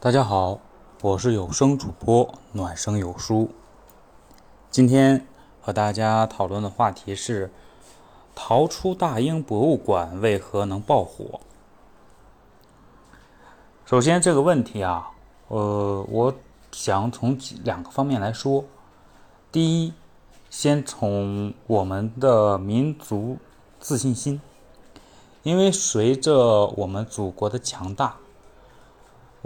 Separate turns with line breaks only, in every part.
大家好，我是有声主播暖声有书。今天和大家讨论的话题是：逃出大英博物馆为何能爆火？首先，这个问题啊，呃，我想从几两个方面来说。第一，先从我们的民族自信心，因为随着我们祖国的强大。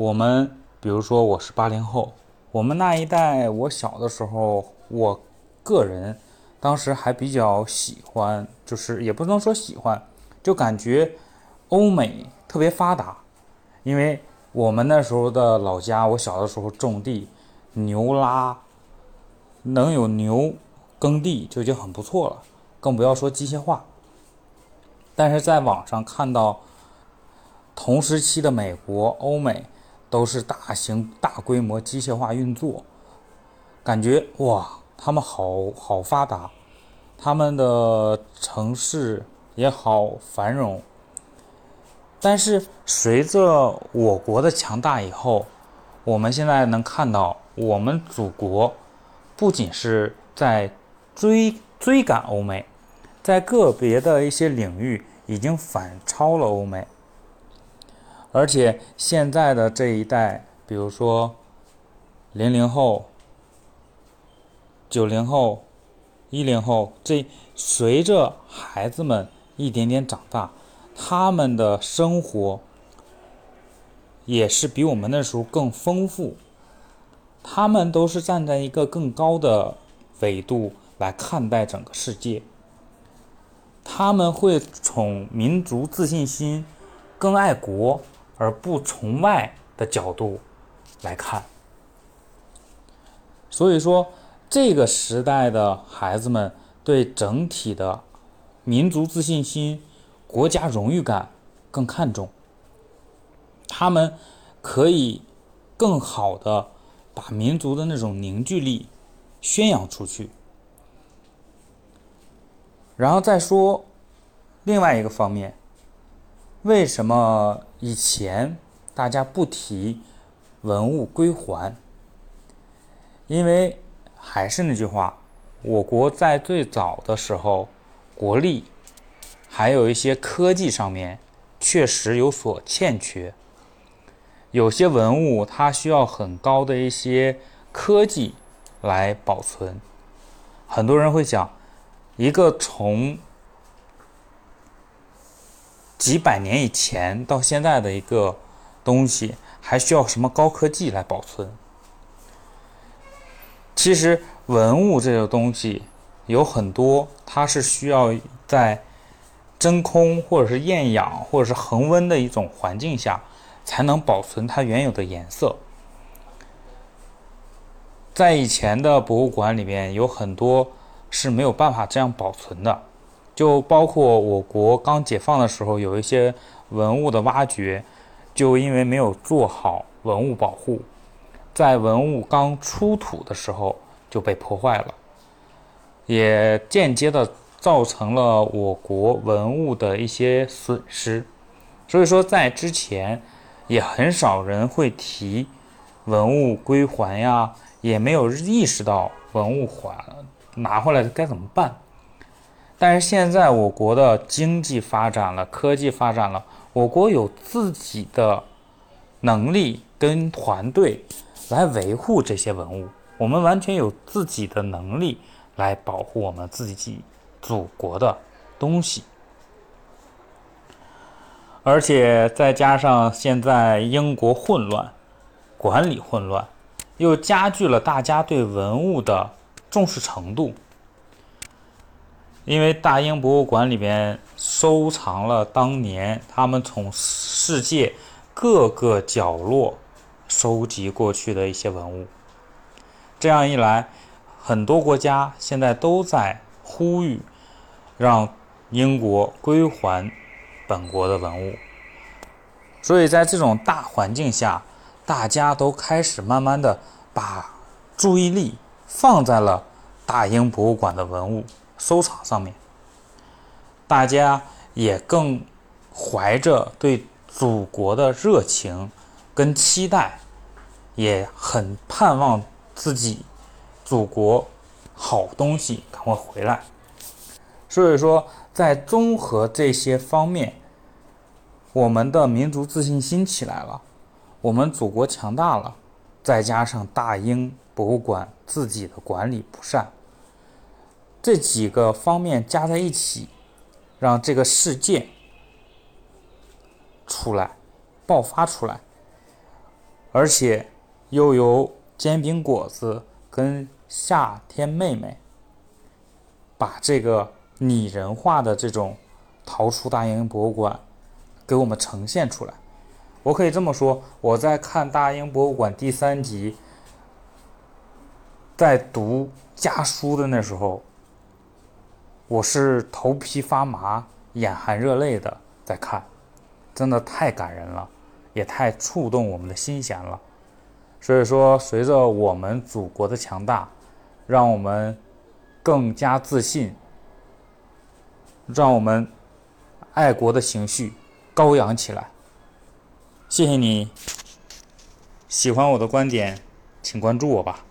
我们比如说，我是八零后，我们那一代，我小的时候，我个人当时还比较喜欢，就是也不能说喜欢，就感觉欧美特别发达，因为我们那时候的老家，我小的时候种地，牛拉，能有牛耕地就已经很不错了，更不要说机械化。但是在网上看到同时期的美国、欧美。都是大型大规模机械化运作，感觉哇，他们好好发达，他们的城市也好繁荣。但是随着我国的强大以后，我们现在能看到，我们祖国不仅是在追追赶欧美，在个别的一些领域已经反超了欧美。而且现在的这一代，比如说零零后、九零后、一零后，这随着孩子们一点点长大，他们的生活也是比我们那时候更丰富。他们都是站在一个更高的维度来看待整个世界，他们会从民族自信心、更爱国。而不从外的角度来看，所以说这个时代的孩子们对整体的民族自信心、国家荣誉感更看重，他们可以更好的把民族的那种凝聚力宣扬出去。然后再说另外一个方面。为什么以前大家不提文物归还？因为还是那句话，我国在最早的时候，国力还有一些科技上面确实有所欠缺。有些文物它需要很高的一些科技来保存。很多人会讲，一个从几百年以前到现在的一个东西，还需要什么高科技来保存？其实文物这个东西有很多，它是需要在真空或者是厌氧或者是恒温的一种环境下，才能保存它原有的颜色。在以前的博物馆里面，有很多是没有办法这样保存的。就包括我国刚解放的时候，有一些文物的挖掘，就因为没有做好文物保护，在文物刚出土的时候就被破坏了，也间接的造成了我国文物的一些损失。所以说，在之前也很少人会提文物归还呀，也没有意识到文物还拿回来该怎么办。但是现在我国的经济发展了，科技发展了，我国有自己的能力跟团队来维护这些文物，我们完全有自己的能力来保护我们自己祖国的东西。而且再加上现在英国混乱，管理混乱，又加剧了大家对文物的重视程度。因为大英博物馆里边收藏了当年他们从世界各个角落收集过去的一些文物，这样一来，很多国家现在都在呼吁让英国归还本国的文物，所以在这种大环境下，大家都开始慢慢的把注意力放在了大英博物馆的文物。收藏上面，大家也更怀着对祖国的热情跟期待也很盼望自己祖国好东西赶快回来。所以说，在综合这些方面，我们的民族自信心起来了，我们祖国强大了，再加上大英博物馆自己的管理不善，这几个方面加在一起，让这个事件出来，爆发出来，而且又由煎饼果子跟夏天妹妹把这个。拟人化的这种逃出大英博物馆，给我们呈现出来。我可以这么说，我在看大英博物馆第三集，在读家书的那时候，我是头皮发麻、眼含热泪的在看，真的太感人了，也太触动我们的心弦了。所以说，随着我们祖国的强大，让我们更加自信。让我们爱国的情绪高扬起来。谢谢你，喜欢我的观点，请关注我吧。